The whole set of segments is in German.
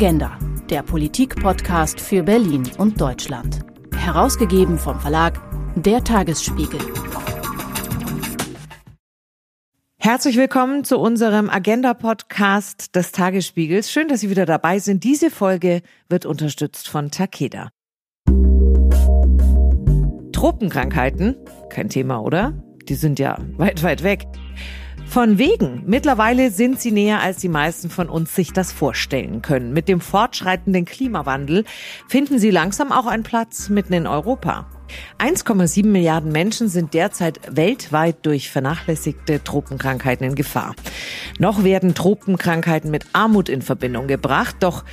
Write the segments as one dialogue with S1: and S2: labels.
S1: Agenda, der Politik-Podcast für Berlin und Deutschland. Herausgegeben vom Verlag Der Tagesspiegel.
S2: Herzlich willkommen zu unserem Agenda-Podcast des Tagesspiegels. Schön, dass Sie wieder dabei sind. Diese Folge wird unterstützt von Takeda. Tropenkrankheiten, kein Thema, oder? Die sind ja weit, weit weg. Von wegen. Mittlerweile sind sie näher, als die meisten von uns sich das vorstellen können. Mit dem fortschreitenden Klimawandel finden sie langsam auch einen Platz mitten in Europa. 1,7 Milliarden Menschen sind derzeit weltweit durch vernachlässigte Tropenkrankheiten in Gefahr. Noch werden Tropenkrankheiten mit Armut in Verbindung gebracht, doch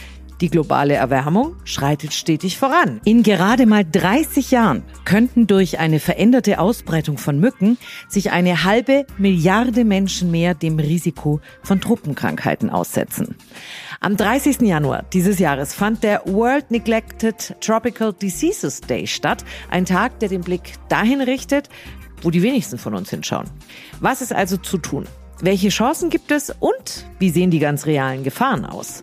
S2: die globale Erwärmung schreitet stetig voran. In gerade mal 30 Jahren könnten durch eine veränderte Ausbreitung von Mücken sich eine halbe Milliarde Menschen mehr dem Risiko von Truppenkrankheiten aussetzen. Am 30. Januar dieses Jahres fand der World Neglected Tropical Diseases Day statt, ein Tag, der den Blick dahin richtet, wo die wenigsten von uns hinschauen. Was ist also zu tun? Welche Chancen gibt es und wie sehen die ganz realen Gefahren aus?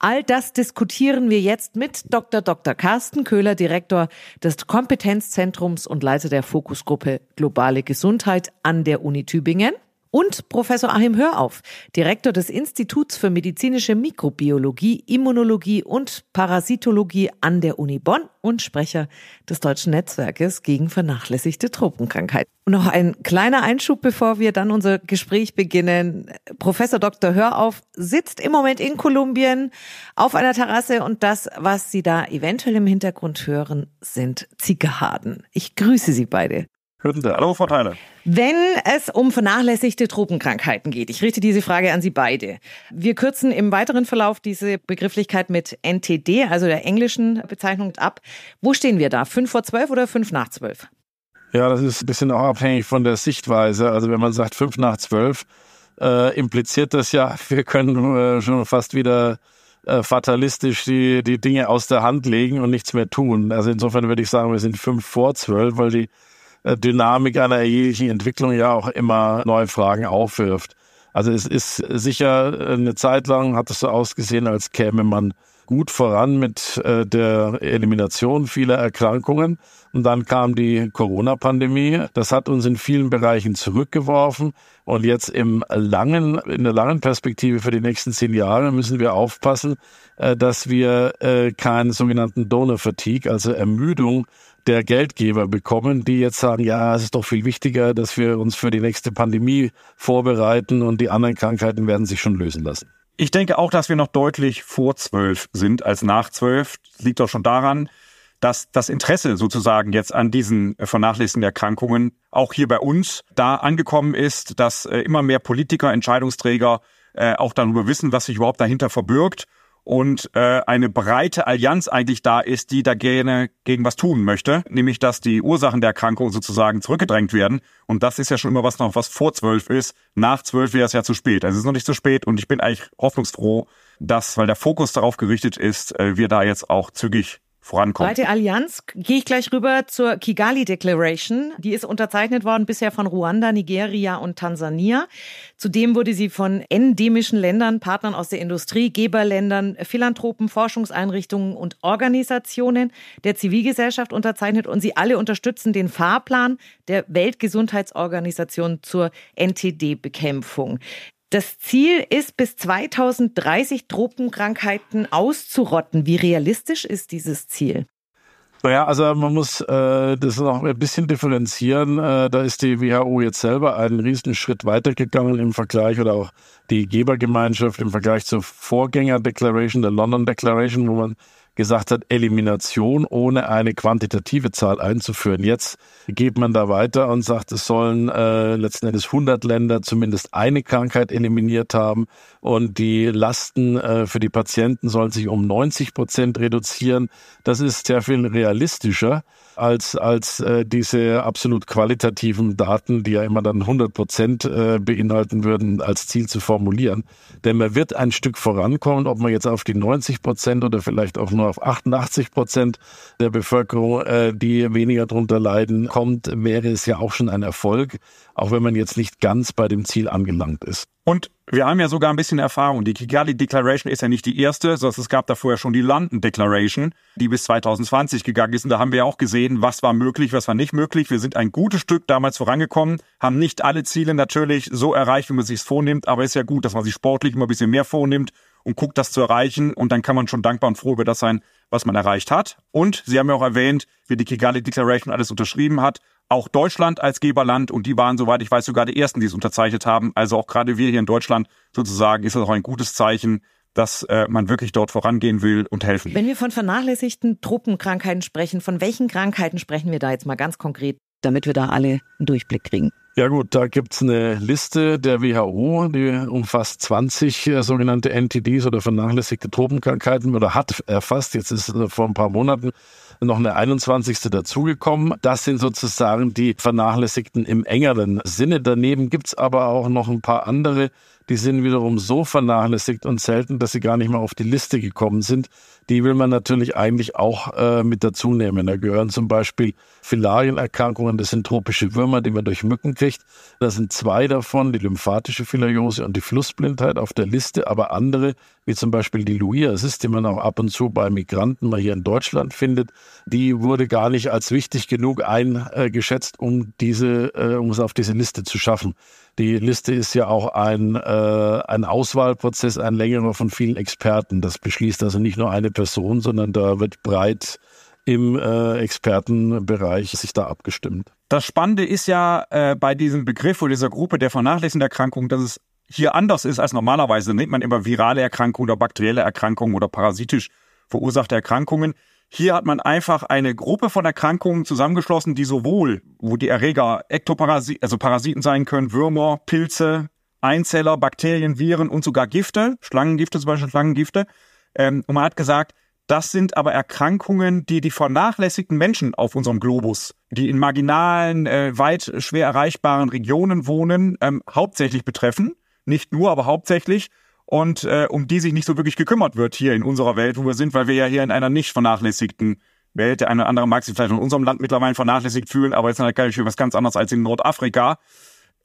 S2: All das diskutieren wir jetzt mit Dr. Dr. Carsten Köhler, Direktor des Kompetenzzentrums und Leiter der Fokusgruppe Globale Gesundheit an der Uni Tübingen und Professor Achim Hörauf, Direktor des Instituts für medizinische Mikrobiologie, Immunologie und Parasitologie an der Uni Bonn und Sprecher des Deutschen Netzwerkes gegen vernachlässigte Tropenkrankheiten. Und noch ein kleiner Einschub, bevor wir dann unser Gespräch beginnen. Professor Dr. Hörauf sitzt im Moment in Kolumbien auf einer Terrasse und das, was Sie da eventuell im Hintergrund hören, sind Zigarden. Ich grüße Sie beide.
S3: Sie, hallo Vorteile.
S2: Wenn es um vernachlässigte Tropenkrankheiten geht, ich richte diese Frage an Sie beide. Wir kürzen im weiteren Verlauf diese Begrifflichkeit mit NTD, also der englischen Bezeichnung, ab. Wo stehen wir da? Fünf vor zwölf oder fünf nach zwölf?
S3: Ja, das ist ein bisschen auch abhängig von der Sichtweise. Also wenn man sagt fünf nach zwölf, äh, impliziert das ja, wir können äh, schon fast wieder äh, fatalistisch die, die Dinge aus der Hand legen und nichts mehr tun. Also insofern würde ich sagen, wir sind fünf vor zwölf, weil die Dynamik einer jeglichen Entwicklung ja auch immer neue Fragen aufwirft. Also es ist sicher äh, eine Zeit lang hat es so ausgesehen, als käme man gut voran mit äh, der Elimination vieler Erkrankungen. Und dann kam die Corona-Pandemie. Das hat uns in vielen Bereichen zurückgeworfen. Und jetzt im langen, in der langen Perspektive für die nächsten zehn Jahre müssen wir aufpassen, dass wir keinen sogenannten Donor Fatigue, also Ermüdung der Geldgeber bekommen, die jetzt sagen, ja, es ist doch viel wichtiger, dass wir uns für die nächste Pandemie vorbereiten und die anderen Krankheiten werden sich schon lösen lassen.
S4: Ich denke auch, dass wir noch deutlich vor zwölf sind als nach zwölf. Liegt doch schon daran, dass das Interesse sozusagen jetzt an diesen vernachlässigten Erkrankungen auch hier bei uns da angekommen ist, dass äh, immer mehr Politiker, Entscheidungsträger äh, auch darüber wissen, was sich überhaupt dahinter verbirgt und äh, eine breite Allianz eigentlich da ist, die da gerne gegen was tun möchte, nämlich dass die Ursachen der Erkrankung sozusagen zurückgedrängt werden. Und das ist ja schon immer was noch, was vor zwölf ist. Nach zwölf wäre es ja zu spät. Also es ist noch nicht zu spät und ich bin eigentlich hoffnungsfroh, dass, weil der Fokus darauf gerichtet ist, äh, wir da jetzt auch zügig vorankommen.
S2: Breite Allianz, gehe ich gleich rüber zur Kigali Declaration. Die ist unterzeichnet worden bisher von Ruanda, Nigeria und Tansania. Zudem wurde sie von endemischen Ländern, Partnern aus der Industrie, Geberländern, Philanthropen, Forschungseinrichtungen und Organisationen der Zivilgesellschaft unterzeichnet und sie alle unterstützen den Fahrplan der Weltgesundheitsorganisation zur NTD-Bekämpfung. Das Ziel ist, bis 2030 Tropenkrankheiten auszurotten. Wie realistisch ist dieses Ziel?
S3: Naja, also man muss äh, das noch ein bisschen differenzieren. Äh, da ist die WHO jetzt selber einen riesen Schritt weitergegangen im Vergleich oder auch die Gebergemeinschaft im Vergleich zur Vorgänger-Declaration, der London Declaration, wo man gesagt hat, Elimination ohne eine quantitative Zahl einzuführen. Jetzt geht man da weiter und sagt, es sollen äh, letzten Endes 100 Länder zumindest eine Krankheit eliminiert haben und die Lasten äh, für die Patienten sollen sich um 90 Prozent reduzieren. Das ist sehr viel realistischer als, als äh, diese absolut qualitativen Daten, die ja immer dann 100 Prozent äh, beinhalten würden, als Ziel zu formulieren. Denn man wird ein Stück vorankommen, ob man jetzt auf die 90 Prozent oder vielleicht auch nur auf 88 Prozent der Bevölkerung, äh, die weniger drunter leiden, kommt, wäre es ja auch schon ein Erfolg, auch wenn man jetzt nicht ganz bei dem Ziel angelangt ist.
S4: Und wir haben ja sogar ein bisschen Erfahrung. Die Kigali Declaration ist ja nicht die erste, sondern es gab da vorher schon die London Declaration, die bis 2020 gegangen ist. Und da haben wir auch gesehen, was war möglich, was war nicht möglich. Wir sind ein gutes Stück damals vorangekommen, haben nicht alle Ziele natürlich so erreicht, wie man sich vornimmt, aber ist ja gut, dass man sich sportlich immer ein bisschen mehr vornimmt und guckt, das zu erreichen. Und dann kann man schon dankbar und froh über das sein, was man erreicht hat. Und Sie haben ja auch erwähnt, wie die Kigali Declaration alles unterschrieben hat. Auch Deutschland als Geberland und die waren, soweit ich weiß, sogar die ersten, die es unterzeichnet haben. Also auch gerade wir hier in Deutschland sozusagen ist das auch ein gutes Zeichen, dass äh, man wirklich dort vorangehen will und helfen.
S2: Wenn wir von vernachlässigten Truppenkrankheiten sprechen, von welchen Krankheiten sprechen wir da jetzt mal ganz konkret, damit wir da alle einen Durchblick kriegen?
S3: Ja gut, da gibt's eine Liste der WHO, die umfasst 20 äh, sogenannte NTDs oder vernachlässigte Tropenkrankheiten oder hat erfasst. Jetzt ist äh, vor ein paar Monaten noch eine 21. dazugekommen. Das sind sozusagen die vernachlässigten im engeren Sinne. Daneben gibt's aber auch noch ein paar andere, die sind wiederum so vernachlässigt und selten, dass sie gar nicht mehr auf die Liste gekommen sind. Die will man natürlich eigentlich auch äh, mit dazu nehmen. Da gehören zum Beispiel Filarienerkrankungen, das sind tropische Würmer, die man durch Mücken kriegt. Da sind zwei davon, die lymphatische Filariose und die Flussblindheit auf der Liste, aber andere, wie zum Beispiel die Luiasis, die man auch ab und zu bei Migranten mal hier in Deutschland findet, die wurde gar nicht als wichtig genug eingeschätzt, um diese, äh, um es auf diese Liste zu schaffen. Die Liste ist ja auch ein, äh, ein Auswahlprozess, ein längerer von vielen Experten. Das beschließt also nicht nur eine Person, sondern da wird breit im äh, Expertenbereich sich da abgestimmt.
S4: Das Spannende ist ja äh, bei diesem Begriff oder dieser Gruppe der vernachlässigten Erkrankungen, dass es hier anders ist als normalerweise. Nennt man immer virale Erkrankungen oder bakterielle Erkrankungen oder parasitisch verursachte Erkrankungen. Hier hat man einfach eine Gruppe von Erkrankungen zusammengeschlossen, die sowohl, wo die Erreger Ektoparasiten, also Parasiten sein können, Würmer, Pilze, Einzeller, Bakterien, Viren und sogar Gifte, Schlangengifte, zum Beispiel Schlangengifte. Ähm, und man hat gesagt, das sind aber Erkrankungen, die die vernachlässigten Menschen auf unserem Globus, die in marginalen, äh, weit schwer erreichbaren Regionen wohnen, ähm, hauptsächlich betreffen. Nicht nur, aber hauptsächlich und äh, um die sich nicht so wirklich gekümmert wird hier in unserer Welt, wo wir sind, weil wir ja hier in einer nicht vernachlässigten Welt, der eine oder andere mag sich vielleicht in unserem Land mittlerweile vernachlässigt fühlen, aber jetzt natürlich was ganz anderes als in Nordafrika.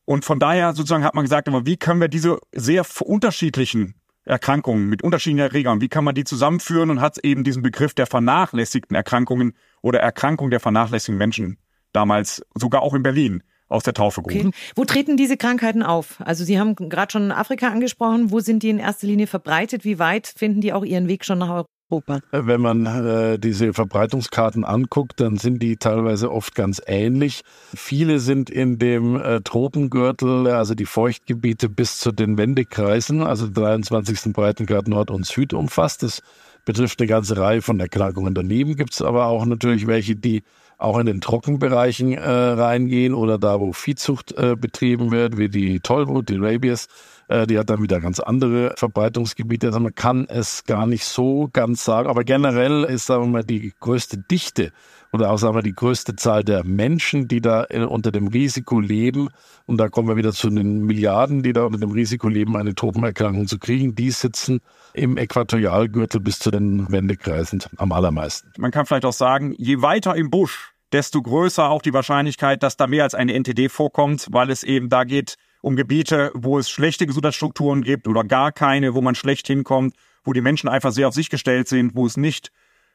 S4: Und von daher sozusagen hat man gesagt, aber wie können wir diese sehr unterschiedlichen Erkrankungen mit unterschiedlichen Erregern, wie kann man die zusammenführen und hat eben diesen Begriff der vernachlässigten Erkrankungen oder Erkrankung der vernachlässigten Menschen damals sogar auch in Berlin aus der Taufe gehoben. Okay.
S2: Wo treten diese Krankheiten auf? Also Sie haben gerade schon Afrika angesprochen. Wo sind die in erster Linie verbreitet? Wie weit finden die auch ihren Weg schon nach Europa?
S3: Äh, wenn man äh, diese Verbreitungskarten anguckt, dann sind die teilweise oft ganz ähnlich. Viele sind in dem äh, Tropengürtel, also die Feuchtgebiete bis zu den Wendekreisen, also 23. Breitengrad Nord und Süd umfasst. Das betrifft eine ganze Reihe von Erkrankungen. Daneben gibt es aber auch natürlich welche, die auch in den Trockenbereichen äh, reingehen oder da, wo Viehzucht äh, betrieben wird, wie die Tollwut, die Rabies. Äh, die hat dann wieder ganz andere Verbreitungsgebiete. Also man kann es gar nicht so ganz sagen, aber generell ist, sagen wir die größte Dichte oder auch sagen wir die größte Zahl der Menschen, die da äh, unter dem Risiko leben, und da kommen wir wieder zu den Milliarden, die da unter dem Risiko leben, eine Tropenerkrankung zu kriegen, die sitzen im Äquatorialgürtel bis zu den Wendekreisen am allermeisten.
S4: Man kann vielleicht auch sagen, je weiter im Busch, desto größer auch die Wahrscheinlichkeit, dass da mehr als eine NTD vorkommt, weil es eben da geht um Gebiete, wo es schlechte Gesundheitsstrukturen gibt oder gar keine, wo man schlecht hinkommt, wo die Menschen einfach sehr auf sich gestellt sind, wo es nicht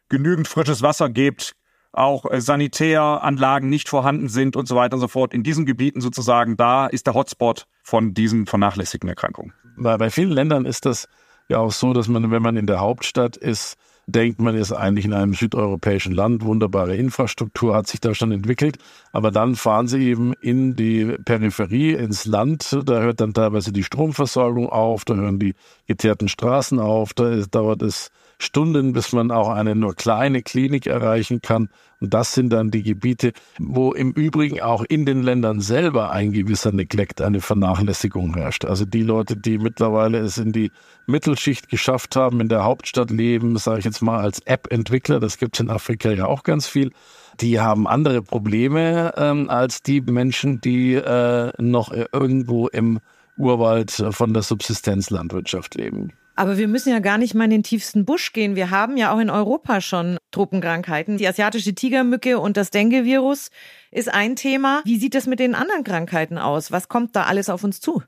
S4: genügend frisches Wasser gibt, auch äh, Sanitäranlagen nicht vorhanden sind und so weiter und so fort. In diesen Gebieten sozusagen, da ist der Hotspot von diesen vernachlässigten Erkrankungen.
S3: Bei, bei vielen Ländern ist das ja auch so, dass man, wenn man in der Hauptstadt ist, denkt, man ist eigentlich in einem südeuropäischen Land, wunderbare Infrastruktur hat sich da schon entwickelt, aber dann fahren sie eben in die Peripherie, ins Land, da hört dann teilweise die Stromversorgung auf, da hören die geteerten Straßen auf, da dauert es Stunden, bis man auch eine nur kleine Klinik erreichen kann. Und das sind dann die Gebiete, wo im Übrigen auch in den Ländern selber ein gewisser Neglect, eine Vernachlässigung herrscht. Also die Leute, die mittlerweile es in die Mittelschicht geschafft haben, in der Hauptstadt leben, sage ich jetzt mal als App-Entwickler, das gibt es in Afrika ja auch ganz viel, die haben andere Probleme ähm, als die Menschen, die äh, noch irgendwo im Urwald von der Subsistenzlandwirtschaft leben.
S2: Aber wir müssen ja gar nicht mal in den tiefsten Busch gehen. Wir haben ja auch in Europa schon Tropenkrankheiten. Die asiatische Tigermücke und das Dengue-Virus ist ein Thema. Wie sieht es mit den anderen Krankheiten aus? Was kommt da alles auf uns zu?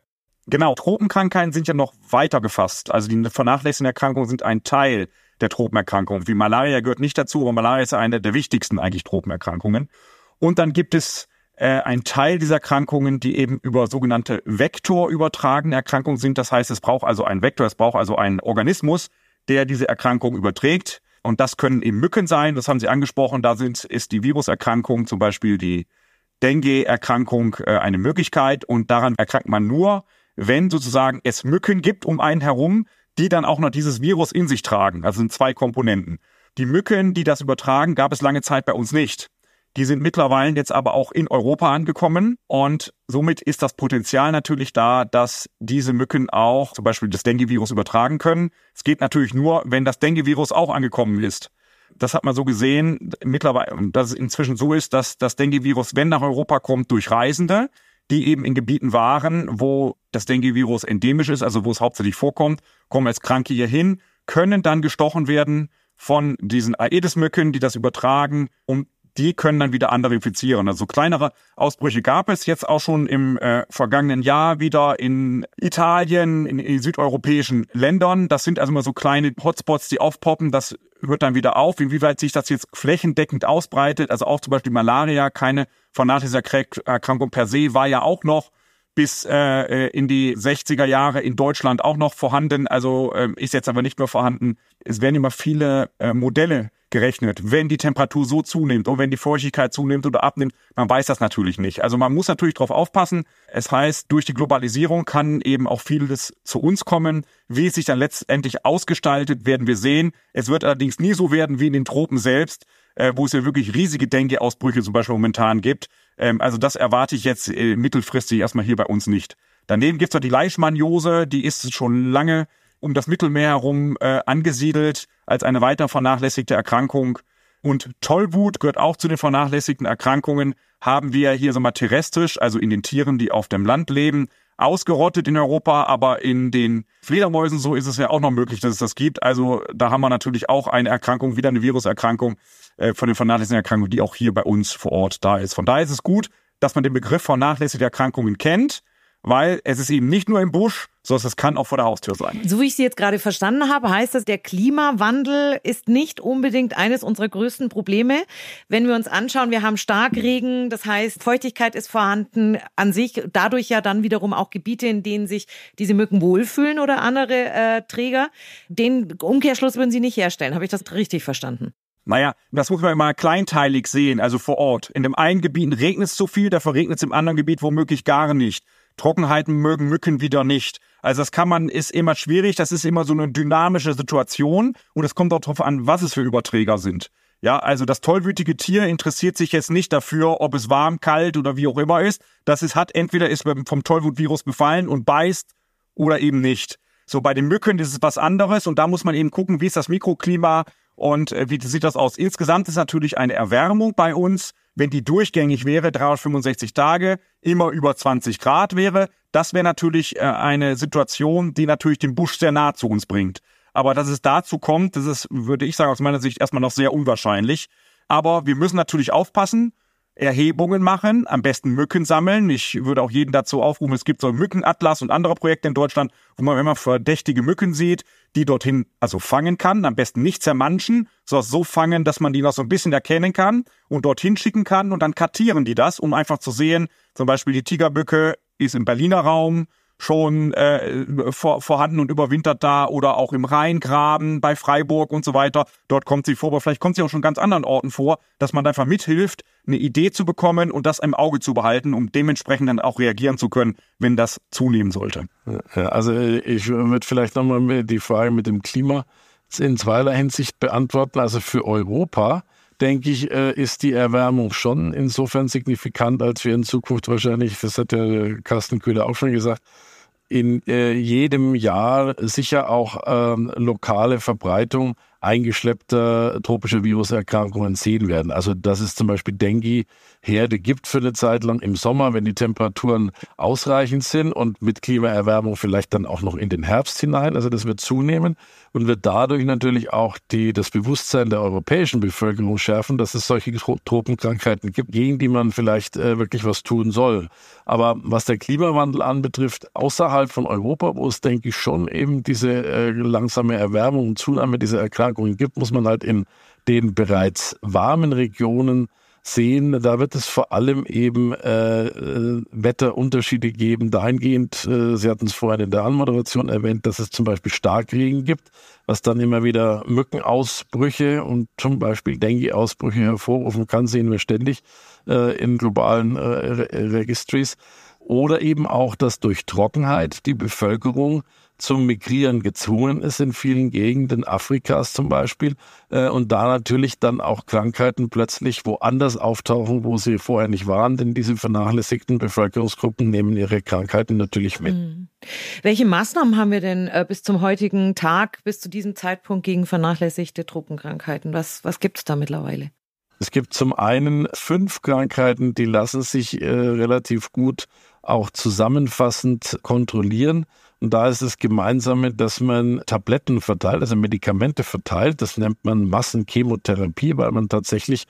S4: Genau, Tropenkrankheiten sind ja noch weiter gefasst. Also die vernachlässigten Erkrankungen sind ein Teil der Tropenerkrankungen. Wie Malaria gehört nicht dazu, aber Malaria ist eine der wichtigsten eigentlich Tropenerkrankungen. Und dann gibt es äh, ein Teil dieser Erkrankungen, die eben über sogenannte vektorübertragene Erkrankungen sind. Das heißt, es braucht also einen Vektor, es braucht also einen Organismus, der diese Erkrankung überträgt. Und das können eben Mücken sein, das haben Sie angesprochen. Da sind, ist die Viruserkrankung, zum Beispiel die Dengue-Erkrankung, äh, eine Möglichkeit. Und daran erkrankt man nur, wenn sozusagen es Mücken gibt um einen herum, die dann auch noch dieses Virus in sich tragen. Also sind zwei Komponenten. Die Mücken, die das übertragen, gab es lange Zeit bei uns nicht. Die sind mittlerweile jetzt aber auch in Europa angekommen und somit ist das Potenzial natürlich da, dass diese Mücken auch zum Beispiel das Dengue-Virus übertragen können. Es geht natürlich nur, wenn das Dengue-Virus auch angekommen ist. Das hat man so gesehen mittlerweile, dass es inzwischen so ist, dass das Dengue-Virus, wenn nach Europa kommt, durch Reisende, die eben in Gebieten waren, wo das Dengue-Virus endemisch ist, also wo es hauptsächlich vorkommt, kommen als Kranke hier hin, können dann gestochen werden von diesen Aedes-Mücken, die das übertragen, um die können dann wieder andere infizieren. Also kleinere Ausbrüche gab es jetzt auch schon im äh, vergangenen Jahr wieder in Italien, in, in südeuropäischen Ländern. Das sind also immer so kleine Hotspots, die aufpoppen. Das hört dann wieder auf. Inwieweit sich das jetzt flächendeckend ausbreitet, also auch zum Beispiel Malaria, keine vernachlässigte Erkrankung per se, war ja auch noch bis äh, in die 60er Jahre in Deutschland auch noch vorhanden. Also äh, ist jetzt aber nicht mehr vorhanden. Es werden immer viele äh, Modelle gerechnet, wenn die Temperatur so zunimmt und wenn die Feuchtigkeit zunimmt oder abnimmt. Man weiß das natürlich nicht. Also man muss natürlich darauf aufpassen. Es heißt, durch die Globalisierung kann eben auch vieles zu uns kommen. Wie es sich dann letztendlich ausgestaltet, werden wir sehen. Es wird allerdings nie so werden wie in den Tropen selbst, äh, wo es ja wirklich riesige Dengue-Ausbrüche zum Beispiel momentan gibt. Ähm, also das erwarte ich jetzt äh, mittelfristig erstmal hier bei uns nicht. Daneben gibt's noch die Leishmaniose, die ist schon lange um das Mittelmeer herum äh, angesiedelt als eine weiter vernachlässigte Erkrankung. Und Tollwut gehört auch zu den vernachlässigten Erkrankungen, haben wir hier so mal terrestrisch, also in den Tieren, die auf dem Land leben, ausgerottet in Europa, aber in den Fledermäusen so ist es ja auch noch möglich, dass es das gibt. Also da haben wir natürlich auch eine Erkrankung, wieder eine Viruserkrankung äh, von den vernachlässigten Erkrankungen, die auch hier bei uns vor Ort da ist. Von daher ist es gut, dass man den Begriff vernachlässigte Erkrankungen kennt weil es ist eben nicht nur im Busch, sondern es kann auch vor der Haustür sein.
S2: So wie ich Sie jetzt gerade verstanden habe, heißt das, der Klimawandel ist nicht unbedingt eines unserer größten Probleme. Wenn wir uns anschauen, wir haben Starkregen, das heißt, Feuchtigkeit ist vorhanden an sich, dadurch ja dann wiederum auch Gebiete, in denen sich diese Mücken wohlfühlen oder andere äh, Träger. Den Umkehrschluss würden Sie nicht herstellen. Habe ich das richtig verstanden?
S4: Naja, das muss man immer kleinteilig sehen, also vor Ort. In dem einen Gebiet regnet es zu viel, da verregnet es im anderen Gebiet womöglich gar nicht. Trockenheiten mögen Mücken wieder nicht. Also das kann man, ist immer schwierig, das ist immer so eine dynamische Situation und es kommt auch darauf an, was es für Überträger sind. Ja, also das tollwütige Tier interessiert sich jetzt nicht dafür, ob es warm, kalt oder wie auch immer ist. Das ist, hat entweder ist vom Tollwutvirus befallen und beißt oder eben nicht. So bei den Mücken ist es was anderes und da muss man eben gucken, wie ist das Mikroklima und äh, wie sieht das aus. Insgesamt ist natürlich eine Erwärmung bei uns wenn die durchgängig wäre, 365 Tage, immer über 20 Grad wäre, das wäre natürlich äh, eine Situation, die natürlich den Busch sehr nah zu uns bringt. Aber dass es dazu kommt, das ist, würde ich sagen, aus meiner Sicht erstmal noch sehr unwahrscheinlich. Aber wir müssen natürlich aufpassen, Erhebungen machen, am besten Mücken sammeln. Ich würde auch jeden dazu aufrufen, es gibt so einen Mückenatlas und andere Projekte in Deutschland, wo man immer verdächtige Mücken sieht, die dorthin also fangen kann, am besten nicht zermanschen, sondern so fangen, dass man die noch so ein bisschen erkennen kann und dorthin schicken kann und dann kartieren die das, um einfach zu sehen, zum Beispiel die Tigerbücke ist im Berliner Raum, schon äh, vor, vorhanden und überwintert da oder auch im Rheingraben bei Freiburg und so weiter. Dort kommt sie vor, aber vielleicht kommt sie auch schon ganz anderen Orten vor, dass man einfach mithilft, eine Idee zu bekommen und das im Auge zu behalten, um dementsprechend dann auch reagieren zu können, wenn das zunehmen sollte.
S3: Also ich würde vielleicht nochmal die Frage mit dem Klima in zweierlei Hinsicht beantworten. Also für Europa denke ich, äh, ist die Erwärmung schon insofern signifikant, als wir in Zukunft wahrscheinlich, das hat der Carsten Köhler auch schon gesagt, in äh, jedem Jahr sicher auch ähm, lokale Verbreitung eingeschleppter tropischer Viruserkrankungen sehen werden. Also dass es zum Beispiel Dengue-Herde gibt für eine Zeit lang im Sommer, wenn die Temperaturen ausreichend sind und mit Klimaerwärmung vielleicht dann auch noch in den Herbst hinein. Also das wird zunehmen und wird dadurch natürlich auch die, das Bewusstsein der europäischen Bevölkerung schärfen, dass es solche Tropenkrankheiten gibt, gegen die man vielleicht äh, wirklich was tun soll. Aber was der Klimawandel anbetrifft, außerhalb von Europa, wo es, denke ich, schon eben diese äh, langsame Erwärmung und Zunahme dieser Erkrankungen gibt, muss man halt in den bereits warmen Regionen sehen. Da wird es vor allem eben äh, äh, Wetterunterschiede geben. Dahingehend, äh, Sie hatten es vorhin in der Anmoderation erwähnt, dass es zum Beispiel Starkregen gibt, was dann immer wieder Mückenausbrüche und zum Beispiel Dengue-Ausbrüche hervorrufen kann, sehen wir ständig äh, in globalen äh, Registries. Oder eben auch, dass durch Trockenheit die Bevölkerung zum Migrieren gezwungen ist in vielen Gegenden Afrikas zum Beispiel äh, und da natürlich dann auch Krankheiten plötzlich woanders auftauchen, wo sie vorher nicht waren, denn diese vernachlässigten Bevölkerungsgruppen nehmen ihre Krankheiten natürlich mit. Mhm.
S2: Welche Maßnahmen haben wir denn äh, bis zum heutigen Tag, bis zu diesem Zeitpunkt gegen vernachlässigte Truppenkrankheiten? Was, was gibt es da mittlerweile?
S3: Es gibt zum einen fünf Krankheiten, die lassen sich äh, relativ gut auch zusammenfassend kontrollieren. Und da ist das Gemeinsame, dass man Tabletten verteilt, also Medikamente verteilt. Das nennt man Massenchemotherapie, weil man tatsächlich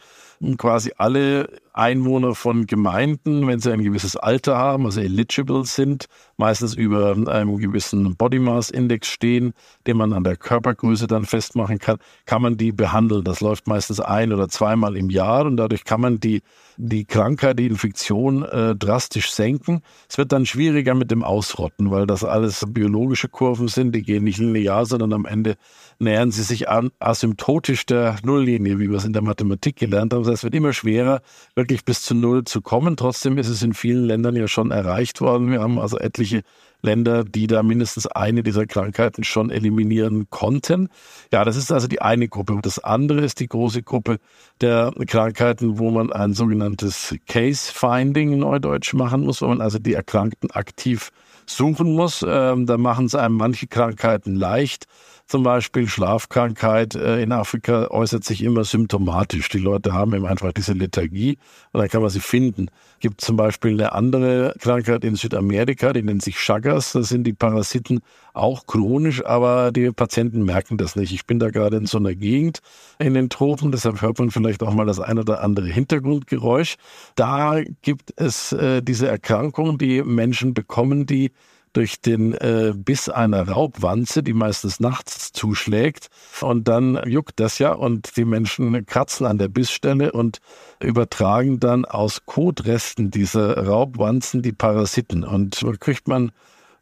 S3: quasi alle Einwohner von Gemeinden, wenn sie ein gewisses Alter haben, also eligible sind, meistens über einem gewissen Body Mass Index stehen, den man an der Körpergröße dann festmachen kann, kann man die behandeln. Das läuft meistens ein oder zweimal im Jahr und dadurch kann man die, die Krankheit, die Infektion äh, drastisch senken. Es wird dann schwieriger mit dem Ausrotten, weil das alles biologische Kurven sind, die gehen nicht linear, sondern am Ende nähern sie sich an, asymptotisch der Nulllinie, wie wir es in der Mathematik gelernt haben. Heißt, es wird immer schwerer, wirklich bis zu Null zu kommen. Trotzdem ist es in vielen Ländern ja schon erreicht worden. Wir haben also etliche Länder, die da mindestens eine dieser Krankheiten schon eliminieren konnten. Ja, das ist also die eine Gruppe. Das andere ist die große Gruppe der Krankheiten, wo man ein sogenanntes Case Finding Neudeutsch machen muss, wo man also die Erkrankten aktiv suchen muss. Ähm, da machen es einem manche Krankheiten leicht. Zum Beispiel Schlafkrankheit äh, in Afrika äußert sich immer symptomatisch. Die Leute haben eben einfach diese Lethargie und dann kann man sie finden. Gibt zum Beispiel eine andere Krankheit in Südamerika, die nennt sich Chagas. Da sind die Parasiten auch chronisch, aber die Patienten merken das nicht. Ich bin da gerade in so einer Gegend in den Tropen, deshalb hört man vielleicht auch mal das ein oder andere Hintergrundgeräusch. Da gibt es äh, diese Erkrankung, die Menschen bekommen, die durch den äh, Biss einer Raubwanze, die meistens nachts zuschlägt. Und dann juckt das ja und die Menschen kratzen an der Bissstelle und übertragen dann aus Kotresten dieser Raubwanzen die Parasiten. Und da kriegt man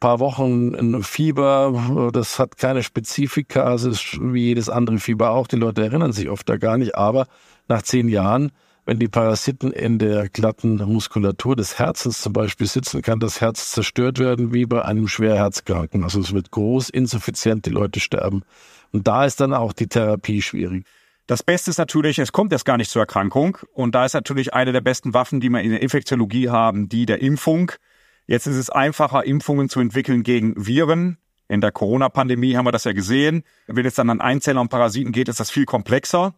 S3: paar Wochen ein Fieber, das hat keine Spezifika, es ist wie jedes andere Fieber auch, die Leute erinnern sich oft da gar nicht, aber nach zehn Jahren wenn die Parasiten in der glatten Muskulatur des Herzens zum Beispiel sitzen, kann das Herz zerstört werden wie bei einem Schwerherzkranken. Also es wird groß, insuffizient, die Leute sterben. Und da ist dann auch die Therapie schwierig.
S4: Das Beste ist natürlich, es kommt erst gar nicht zur Erkrankung. Und da ist natürlich eine der besten Waffen, die wir in der Infektiologie haben, die der Impfung. Jetzt ist es einfacher, Impfungen zu entwickeln gegen Viren. In der Corona-Pandemie haben wir das ja gesehen. Wenn es dann an Einzeller und Parasiten geht, ist das viel komplexer.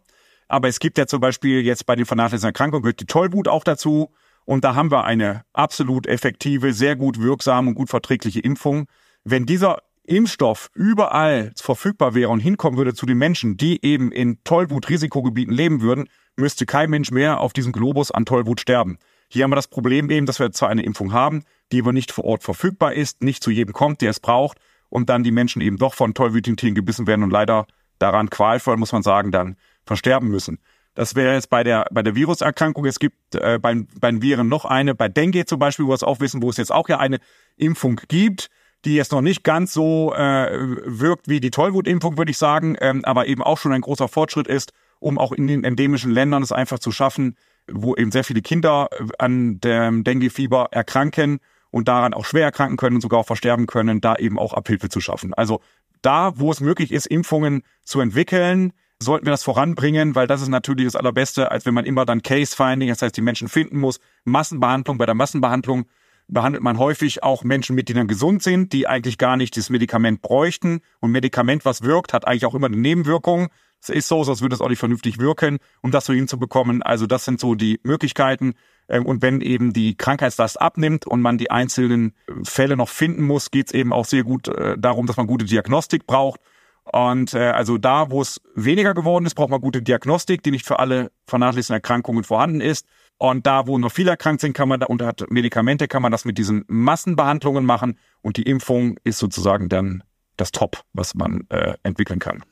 S4: Aber es gibt ja zum Beispiel jetzt bei den vernachlässigten Erkrankungen gehört die Tollwut auch dazu. Und da haben wir eine absolut effektive, sehr gut wirksame und gut verträgliche Impfung. Wenn dieser Impfstoff überall verfügbar wäre und hinkommen würde zu den Menschen, die eben in Tollwut-Risikogebieten leben würden, müsste kein Mensch mehr auf diesem Globus an Tollwut sterben. Hier haben wir das Problem eben, dass wir zwar eine Impfung haben, die aber nicht vor Ort verfügbar ist, nicht zu jedem kommt, der es braucht, und dann die Menschen eben doch von tollwütigen Tieren gebissen werden und leider daran qualvoll, muss man sagen, dann versterben müssen. Das wäre jetzt bei der, bei der Viruserkrankung. Es gibt äh, bei, bei den Viren noch eine, bei Dengue zum Beispiel, wo wir es auch wissen, wo es jetzt auch ja eine Impfung gibt, die jetzt noch nicht ganz so äh, wirkt wie die Tollwutimpfung, würde ich sagen, ähm, aber eben auch schon ein großer Fortschritt ist, um auch in den endemischen Ländern es einfach zu schaffen, wo eben sehr viele Kinder äh, an dem Dengue-Fieber erkranken und daran auch schwer erkranken können und sogar auch versterben können, da eben auch Abhilfe zu schaffen. Also da, wo es möglich ist, Impfungen zu entwickeln, sollten wir das voranbringen, weil das ist natürlich das Allerbeste, als wenn man immer dann Case-Finding, das heißt, die Menschen finden muss. Massenbehandlung, bei der Massenbehandlung behandelt man häufig auch Menschen mit, die dann gesund sind, die eigentlich gar nicht das Medikament bräuchten. Und Medikament, was wirkt, hat eigentlich auch immer eine Nebenwirkung. es ist so, sonst würde es auch nicht vernünftig wirken, um das so hinzubekommen. Also das sind so die Möglichkeiten. Ähm, und wenn eben die Krankheitslast abnimmt und man die einzelnen Fälle noch finden muss, geht es eben auch sehr gut äh, darum, dass man gute Diagnostik braucht. Und äh, also da, wo es weniger geworden ist, braucht man gute Diagnostik, die nicht für alle vernachlässigten Erkrankungen vorhanden ist. Und da, wo noch viele erkrankt sind, kann man da und hat Medikamente, kann man das mit diesen Massenbehandlungen machen. Und die Impfung ist sozusagen dann das Top, was man äh, entwickeln kann.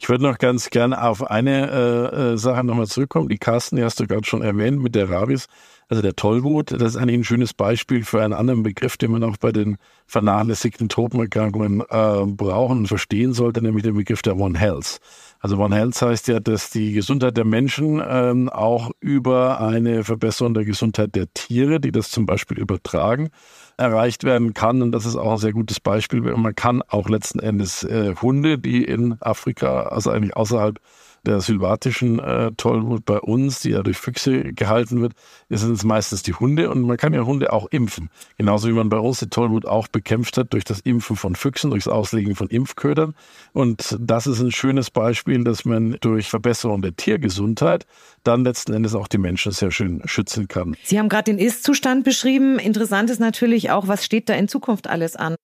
S3: Ich würde noch ganz gerne auf eine äh, äh, Sache nochmal zurückkommen. Die Carsten, die hast du gerade schon erwähnt mit der Rabies. Also der Tollwut, das ist eigentlich ein schönes Beispiel für einen anderen Begriff, den man auch bei den vernachlässigten Tropenerkrankungen äh, brauchen und verstehen sollte, nämlich den Begriff der One Health. Also One Health heißt ja, dass die Gesundheit der Menschen ähm, auch über eine Verbesserung der Gesundheit der Tiere, die das zum Beispiel übertragen, erreicht werden kann. Und das ist auch ein sehr gutes Beispiel. Man kann auch letzten Endes äh, Hunde, die in Afrika, also eigentlich außerhalb der sylvatischen äh, Tollwut bei uns, die ja durch Füchse gehalten wird, sind es meistens die Hunde und man kann ja Hunde auch impfen. Genauso wie man bei uns die Tollwut auch bekämpft hat durch das Impfen von Füchsen, durchs Auslegen von Impfködern. Und das ist ein schönes Beispiel, dass man durch Verbesserung der Tiergesundheit dann letzten Endes auch die Menschen sehr schön schützen kann.
S2: Sie haben gerade den Ist-Zustand beschrieben. Interessant ist natürlich auch, was steht da in Zukunft alles an?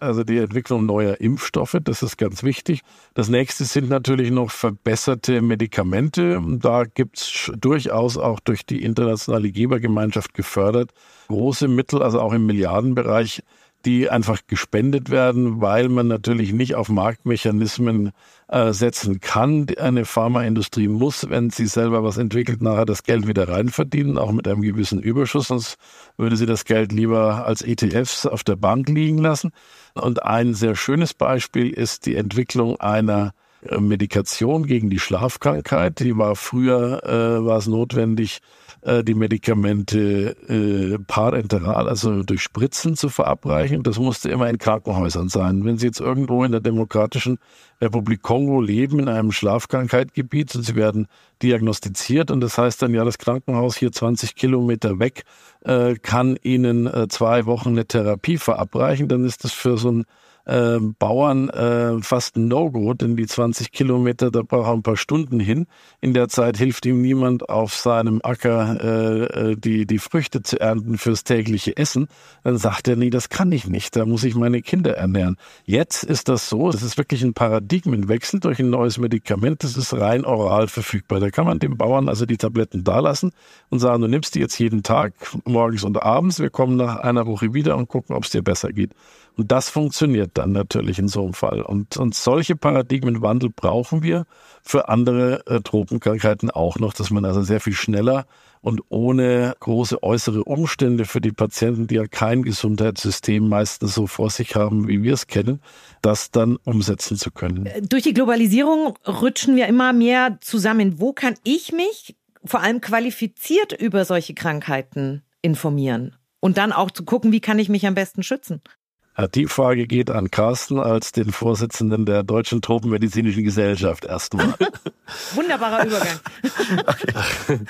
S3: Also die Entwicklung neuer Impfstoffe, das ist ganz wichtig. Das nächste sind natürlich noch verbesserte Medikamente. Da gibt's durchaus auch durch die internationale Gebergemeinschaft gefördert große Mittel, also auch im Milliardenbereich die einfach gespendet werden, weil man natürlich nicht auf Marktmechanismen äh, setzen kann. Eine Pharmaindustrie muss, wenn sie selber was entwickelt, nachher das Geld wieder reinverdienen, auch mit einem gewissen Überschuss, sonst würde sie das Geld lieber als ETFs auf der Bank liegen lassen. Und ein sehr schönes Beispiel ist die Entwicklung einer äh, Medikation gegen die Schlafkrankheit. Die war früher, äh, war es notwendig, äh, die Medikamente äh, parenteral, also durch Spritzen zu verabreichen. Das musste immer in Krankenhäusern sein. Wenn Sie jetzt irgendwo in der Demokratischen Republik Kongo leben, in einem Schlafkrankheitsgebiet und Sie werden diagnostiziert und das heißt dann, ja, das Krankenhaus hier 20 Kilometer weg äh, kann Ihnen äh, zwei Wochen eine Therapie verabreichen, dann ist das für so ein äh, Bauern äh, fast ein No-Go, denn die 20 Kilometer, da braucht er ein paar Stunden hin. In der Zeit hilft ihm niemand auf seinem Acker äh, äh, die, die Früchte zu ernten fürs tägliche Essen. Dann sagt er, nee, das kann ich nicht, da muss ich meine Kinder ernähren. Jetzt ist das so, das ist wirklich ein Paradigmenwechsel durch ein neues Medikament, das ist rein oral verfügbar. Da kann man dem Bauern also die Tabletten dalassen und sagen, du nimmst die jetzt jeden Tag, morgens und abends, wir kommen nach einer Woche wieder und gucken, ob es dir besser geht. Und das funktioniert dann natürlich in so einem Fall. Und, und solche Paradigmenwandel brauchen wir für andere äh, Tropenkrankheiten auch noch, dass man also sehr viel schneller und ohne große äußere Umstände für die Patienten, die ja kein Gesundheitssystem meistens so vor sich haben, wie wir es kennen, das dann umsetzen zu können.
S2: Äh, durch die Globalisierung rutschen wir immer mehr zusammen. Wo kann ich mich vor allem qualifiziert über solche Krankheiten informieren? Und dann auch zu gucken, wie kann ich mich am besten schützen?
S3: Die Frage geht an Carsten als den Vorsitzenden der Deutschen Tropenmedizinischen Gesellschaft erstmal.
S2: Wunderbarer Übergang.
S4: Okay.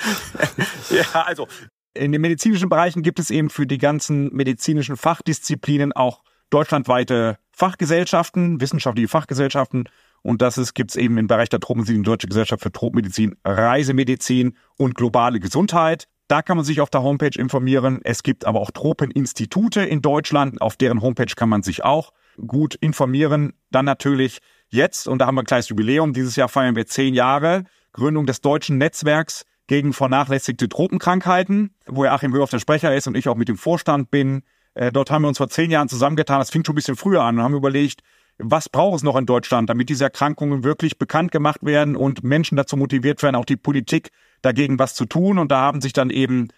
S4: ja, also in den medizinischen Bereichen gibt es eben für die ganzen medizinischen Fachdisziplinen auch deutschlandweite Fachgesellschaften, wissenschaftliche Fachgesellschaften. Und das gibt es eben im Bereich der Tropenmedizin, Deutsche Gesellschaft für Tropenmedizin, Reisemedizin und globale Gesundheit. Da kann man sich auf der Homepage informieren. Es gibt aber auch Tropeninstitute in Deutschland. Auf deren Homepage kann man sich auch gut informieren. Dann natürlich jetzt, und da haben wir ein kleines Jubiläum, dieses Jahr feiern wir zehn Jahre, Gründung des deutschen Netzwerks gegen vernachlässigte Tropenkrankheiten, wo Achim Höhoff der Sprecher ist und ich auch mit dem Vorstand bin. Äh, dort haben wir uns vor zehn Jahren zusammengetan. Das fing schon ein bisschen früher an und haben überlegt, was braucht es noch in Deutschland, damit diese Erkrankungen wirklich bekannt gemacht werden und Menschen dazu motiviert werden, auch die Politik dagegen was zu tun. Und da haben sich dann eben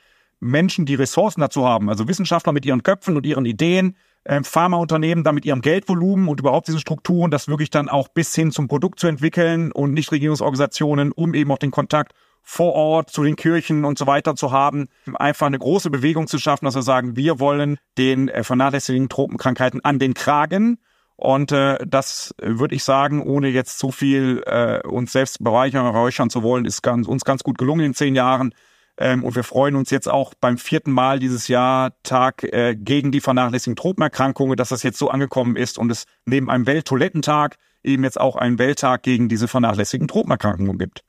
S4: Menschen, die Ressourcen dazu haben, also Wissenschaftler mit ihren Köpfen und ihren Ideen, äh, Pharmaunternehmen da mit ihrem Geldvolumen und überhaupt diese Strukturen, das wirklich dann auch bis hin zum Produkt zu entwickeln und Nichtregierungsorganisationen, um eben auch den Kontakt vor Ort zu den Kirchen und so weiter zu haben, einfach eine große Bewegung zu schaffen, dass wir sagen, wir wollen den äh, vernachlässigen Tropenkrankheiten an den Kragen und äh, das würde ich sagen, ohne jetzt zu viel äh, uns selbst bereichern, räuchern zu wollen, ist ganz, uns ganz gut gelungen in zehn Jahren. Ähm, und wir freuen uns jetzt auch beim vierten Mal dieses Jahr Tag äh, gegen die vernachlässigen Tropenerkrankungen, dass das jetzt so angekommen ist und es neben einem Welttoilettentag eben jetzt auch einen Welttag gegen diese vernachlässigten Tropenerkrankungen gibt.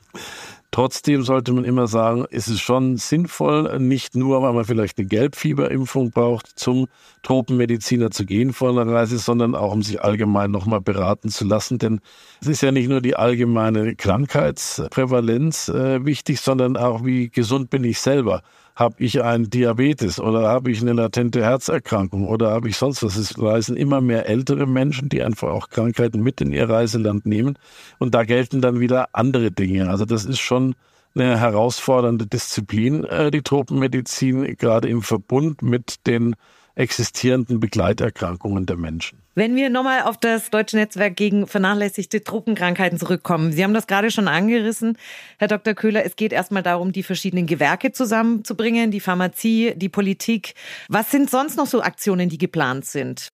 S3: Trotzdem sollte man immer sagen, ist es schon sinnvoll, nicht nur, weil man vielleicht eine Gelbfieberimpfung braucht, zum Tropenmediziner zu gehen vor einer Reise, sondern auch, um sich allgemein nochmal beraten zu lassen. Denn es ist ja nicht nur die allgemeine Krankheitsprävalenz äh, wichtig, sondern auch, wie gesund bin ich selber habe ich einen Diabetes oder habe ich eine latente Herzerkrankung oder habe ich sonst was. Es reisen immer mehr ältere Menschen, die einfach auch Krankheiten mit in ihr Reiseland nehmen. Und da gelten dann wieder andere Dinge. Also das ist schon eine herausfordernde Disziplin, äh, die Tropenmedizin, gerade im Verbund mit den existierenden Begleiterkrankungen der Menschen.
S2: Wenn wir nochmal auf das Deutsche Netzwerk gegen vernachlässigte Truppenkrankheiten zurückkommen. Sie haben das gerade schon angerissen, Herr Dr. Köhler. Es geht erstmal darum, die verschiedenen Gewerke zusammenzubringen, die Pharmazie, die Politik. Was sind sonst noch so Aktionen, die geplant sind?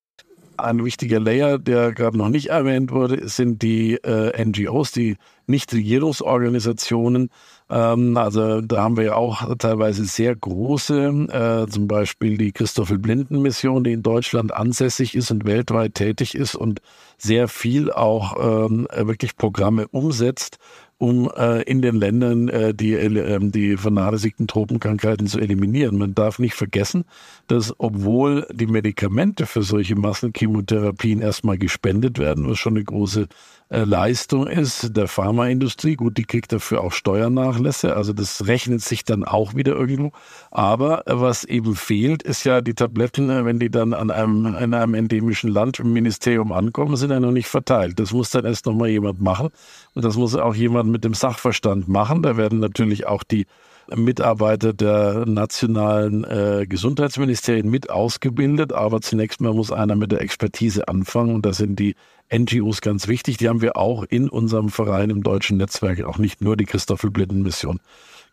S3: Ein wichtiger Layer, der gerade noch nicht erwähnt wurde, sind die äh, NGOs, die Nichtregierungsorganisationen. Ähm, also da haben wir ja auch teilweise sehr große, äh, zum Beispiel die Christoffel Blinden Mission, die in Deutschland ansässig ist und weltweit tätig ist und sehr viel auch ähm, wirklich Programme umsetzt um äh, in den Ländern äh, die, die vernachlässigten Tropenkrankheiten zu eliminieren. Man darf nicht vergessen, dass obwohl die Medikamente für solche Massenchemotherapien erstmal gespendet werden, was schon eine große Leistung ist der Pharmaindustrie. Gut, die kriegt dafür auch Steuernachlässe, also das rechnet sich dann auch wieder irgendwo. Aber äh, was eben fehlt, ist ja die Tabletten, äh, wenn die dann an einem, in einem endemischen Land im Ministerium ankommen, sind ja noch nicht verteilt. Das muss dann erst nochmal jemand machen und das muss auch jemand mit dem Sachverstand machen. Da werden natürlich auch die Mitarbeiter der nationalen äh, Gesundheitsministerien mit ausgebildet, aber zunächst mal muss einer mit der Expertise anfangen und da sind die NGOs ganz wichtig. Die haben wir auch in unserem Verein im deutschen Netzwerk, auch nicht nur die Christoffel-Blinden-Mission.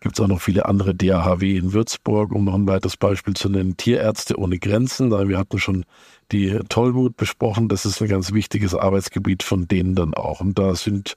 S3: Gibt es auch noch viele andere DAHW in Würzburg, um noch ein weiteres Beispiel zu nennen. Tierärzte ohne Grenzen, wir hatten schon die Tollwut besprochen. Das ist ein ganz wichtiges Arbeitsgebiet von denen dann auch. Und da sind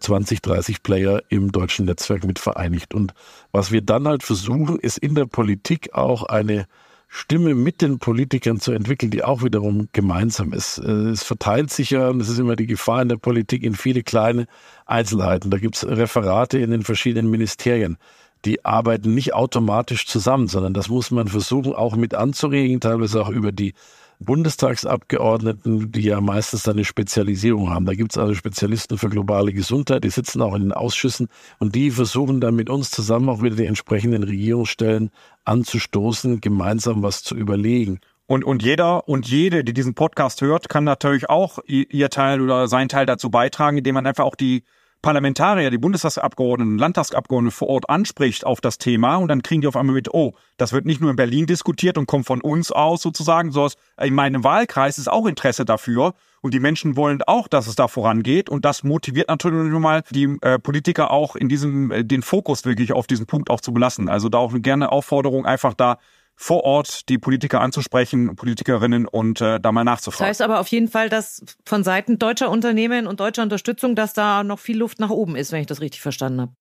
S3: 20, 30 Player im deutschen Netzwerk mit vereinigt. Und was wir dann halt versuchen, ist in der Politik auch eine Stimme mit den Politikern zu entwickeln, die auch wiederum gemeinsam ist. Äh, es verteilt sich ja, und das ist immer die Gefahr in der Politik, in viele kleine Einzelheiten. Da gibt es Referate in den verschiedenen Ministerien. Die arbeiten nicht automatisch zusammen, sondern das muss man versuchen, auch mit anzuregen, teilweise auch über die Bundestagsabgeordneten, die ja meistens eine Spezialisierung haben. Da gibt es also Spezialisten für globale Gesundheit, die sitzen auch in den Ausschüssen und die versuchen dann mit uns zusammen auch wieder die entsprechenden Regierungsstellen anzustoßen, gemeinsam was zu überlegen.
S4: Und, und jeder und jede, die diesen Podcast hört, kann natürlich auch ihr Teil oder sein Teil dazu beitragen, indem man einfach auch die Parlamentarier, die Bundestagsabgeordneten, Landtagsabgeordneten vor Ort anspricht auf das Thema und dann kriegen die auf einmal mit, oh, das wird nicht nur in Berlin diskutiert und kommt von uns aus sozusagen, sondern in meinem Wahlkreis ist auch Interesse dafür und die Menschen wollen auch, dass es da vorangeht und das motiviert natürlich nochmal die äh, Politiker auch in diesem, äh, den Fokus wirklich auf diesen Punkt auch zu belassen. Also da auch eine gerne Aufforderung, einfach da vor Ort die Politiker anzusprechen, Politikerinnen und äh, da mal nachzufragen.
S2: Das heißt aber auf jeden Fall, dass von Seiten deutscher Unternehmen und deutscher Unterstützung, dass da noch viel Luft nach oben ist, wenn ich das richtig verstanden habe.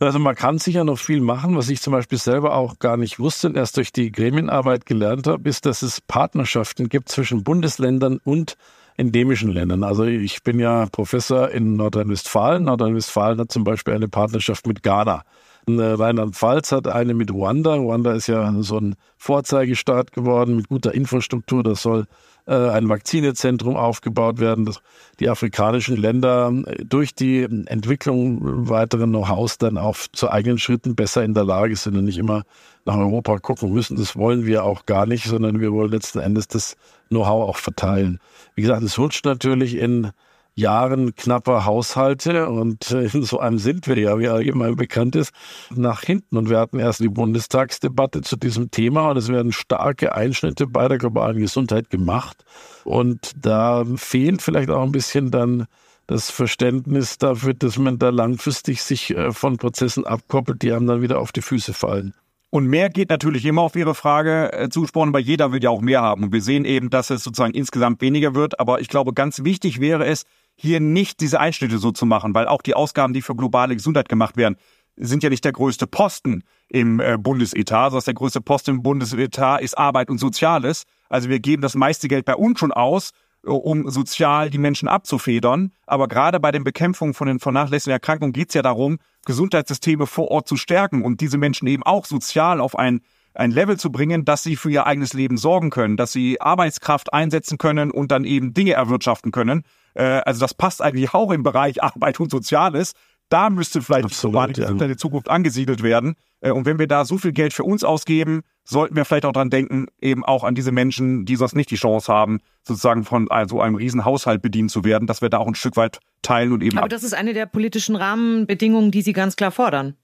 S3: Also man kann sicher noch viel machen, was ich zum Beispiel selber auch gar nicht wusste und erst durch die Gremienarbeit gelernt habe, ist, dass es Partnerschaften gibt zwischen Bundesländern und endemischen Ländern. Also ich bin ja Professor in Nordrhein-Westfalen. Nordrhein-Westfalen hat zum Beispiel eine Partnerschaft mit Ghana. Äh, Rheinland-Pfalz hat eine mit Ruanda. Ruanda ist ja so ein Vorzeigestaat geworden mit guter Infrastruktur. Das soll äh, ein Vakzinezentrum aufgebaut werden. dass die afrikanischen Länder äh, durch die Entwicklung weiteren Know-hows dann auch zu eigenen Schritten besser in der Lage sind und nicht immer nach Europa gucken müssen. Das wollen wir auch gar nicht, sondern wir wollen letzten Endes das Know-how auch verteilen. Wie gesagt, es rutscht natürlich in Jahren knapper Haushalte und äh, in so einem sind wir ja, wie allgemein bekannt ist, nach hinten. Und wir hatten erst die Bundestagsdebatte zu diesem Thema und es werden starke Einschnitte bei der globalen Gesundheit gemacht. Und da fehlt vielleicht auch ein bisschen dann das Verständnis dafür, dass man da langfristig sich äh, von Prozessen abkoppelt, die einem dann wieder auf die Füße fallen.
S4: Und mehr geht natürlich immer auf Ihre Frage äh, zugesprochen, weil jeder will ja auch mehr haben. Und wir sehen eben, dass es sozusagen insgesamt weniger wird. Aber ich glaube, ganz wichtig wäre es, hier nicht diese Einschnitte so zu machen, weil auch die Ausgaben, die für globale Gesundheit gemacht werden, sind ja nicht der größte Posten im äh, Bundesetat, sondern der größte Posten im Bundesetat ist Arbeit und Soziales. Also wir geben das meiste Geld bei uns schon aus, um sozial die Menschen abzufedern. Aber gerade bei den Bekämpfungen von den vernachlässigten Erkrankungen geht es ja darum, Gesundheitssysteme vor Ort zu stärken und diese Menschen eben auch sozial auf ein, ein Level zu bringen, dass sie für ihr eigenes Leben sorgen können, dass sie Arbeitskraft einsetzen können und dann eben Dinge erwirtschaften können. Äh, also das passt eigentlich auch im Bereich Arbeit und Soziales. Da müsste vielleicht Absolut, ja. in der Zukunft angesiedelt werden. Äh, und wenn wir da so viel Geld für uns ausgeben, sollten wir vielleicht auch dran denken, eben auch an diese Menschen, die sonst nicht die Chance haben, sozusagen von also einem riesen Haushalt bedient zu werden, dass wir da auch ein Stück weit teilen und eben.
S2: Aber das ist eine der politischen Rahmenbedingungen, die Sie ganz klar fordern.